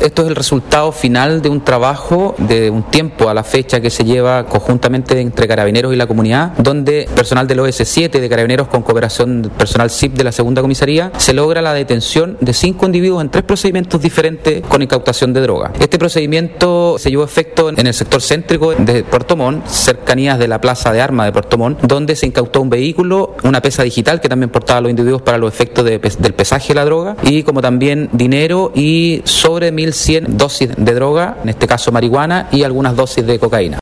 Esto es el resultado final de un trabajo de un tiempo a la fecha que se lleva conjuntamente entre carabineros y la comunidad, donde personal del OS7 de carabineros con cooperación personal SIP de la segunda comisaría se logra la detención de cinco individuos en tres procedimientos diferentes con incautación de droga. Este procedimiento se llevó a efecto en el sector céntrico de Puerto Montt, cercanías de la plaza de armas de Puerto Montt, donde se incautó un vehículo, una pesa digital que también portaba a los individuos para los efectos de, del pesaje de la droga y como también dinero y sobre mil 1.100 dosis de droga, en este caso marihuana, y algunas dosis de cocaína.